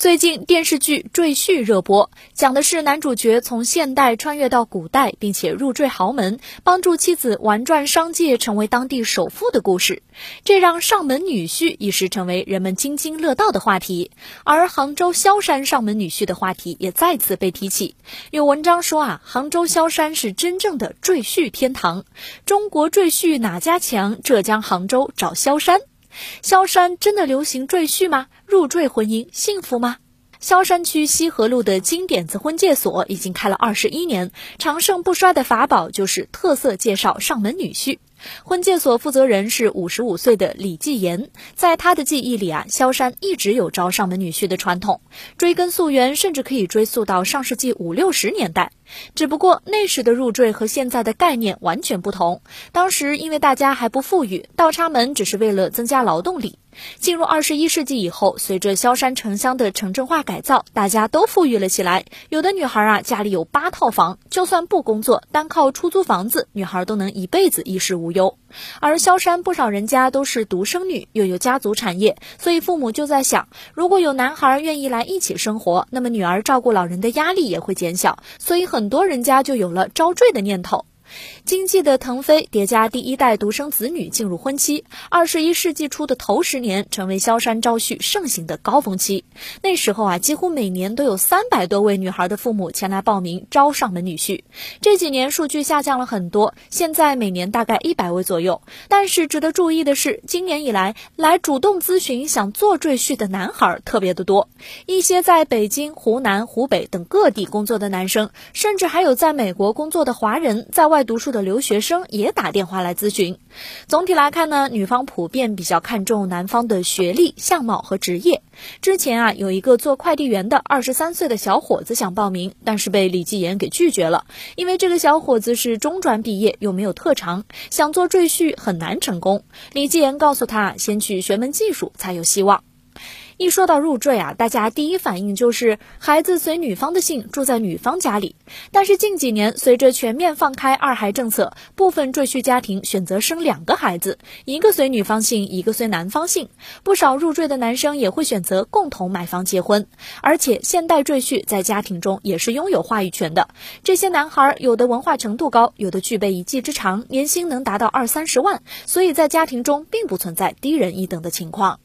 最近电视剧《赘婿》热播，讲的是男主角从现代穿越到古代，并且入赘豪门，帮助妻子玩转商界，成为当地首富的故事。这让上门女婿一时成为人们津津乐道的话题。而杭州萧山上门女婿的话题也再次被提起。有文章说啊，杭州萧山是真正的赘婿天堂。中国赘婿哪家强？浙江杭州找萧山。萧山真的流行赘婿吗？入赘婚姻幸福吗？萧山区西河路的金点子婚介所已经开了二十一年，长盛不衰的法宝就是特色介绍上门女婿。婚介所负责人是五十五岁的李继言，在他的记忆里啊，萧山一直有招上门女婿的传统，追根溯源，甚至可以追溯到上世纪五六十年代。只不过那时的入赘和现在的概念完全不同。当时因为大家还不富裕，倒插门只是为了增加劳动力。进入二十一世纪以后，随着萧山城乡的城镇化改造，大家都富裕了起来。有的女孩啊，家里有八套房，就算不工作，单靠出租房子，女孩都能一辈子衣食无忧。而萧山不少人家都是独生女，又有家族产业，所以父母就在想，如果有男孩愿意来一起生活，那么女儿照顾老人的压力也会减小，所以很多人家就有了招赘的念头。经济的腾飞叠加第一代独生子女进入婚期，二十一世纪初的头十年成为萧山招婿盛行的高峰期。那时候啊，几乎每年都有三百多位女孩的父母前来报名招上门女婿。这几年数据下降了很多，现在每年大概一百位左右。但是值得注意的是，今年以来来主动咨询想做赘婿的男孩特别的多。一些在北京、湖南、湖北等各地工作的男生，甚至还有在美国工作的华人，在外外。读书的留学生也打电话来咨询。总体来看呢，女方普遍比较看重男方的学历、相貌和职业。之前啊，有一个做快递员的二十三岁的小伙子想报名，但是被李继言给拒绝了，因为这个小伙子是中专毕业，又没有特长，想做赘婿很难成功。李继言告诉他，先去学门技术才有希望。一说到入赘啊，大家第一反应就是孩子随女方的姓，住在女方家里。但是近几年，随着全面放开二孩政策，部分赘婿家庭选择生两个孩子，一个随女方姓，一个随男方姓。不少入赘的男生也会选择共同买房结婚。而且现代赘婿在家庭中也是拥有话语权的。这些男孩有的文化程度高，有的具备一技之长，年薪能达到二三十万，所以在家庭中并不存在低人一等的情况。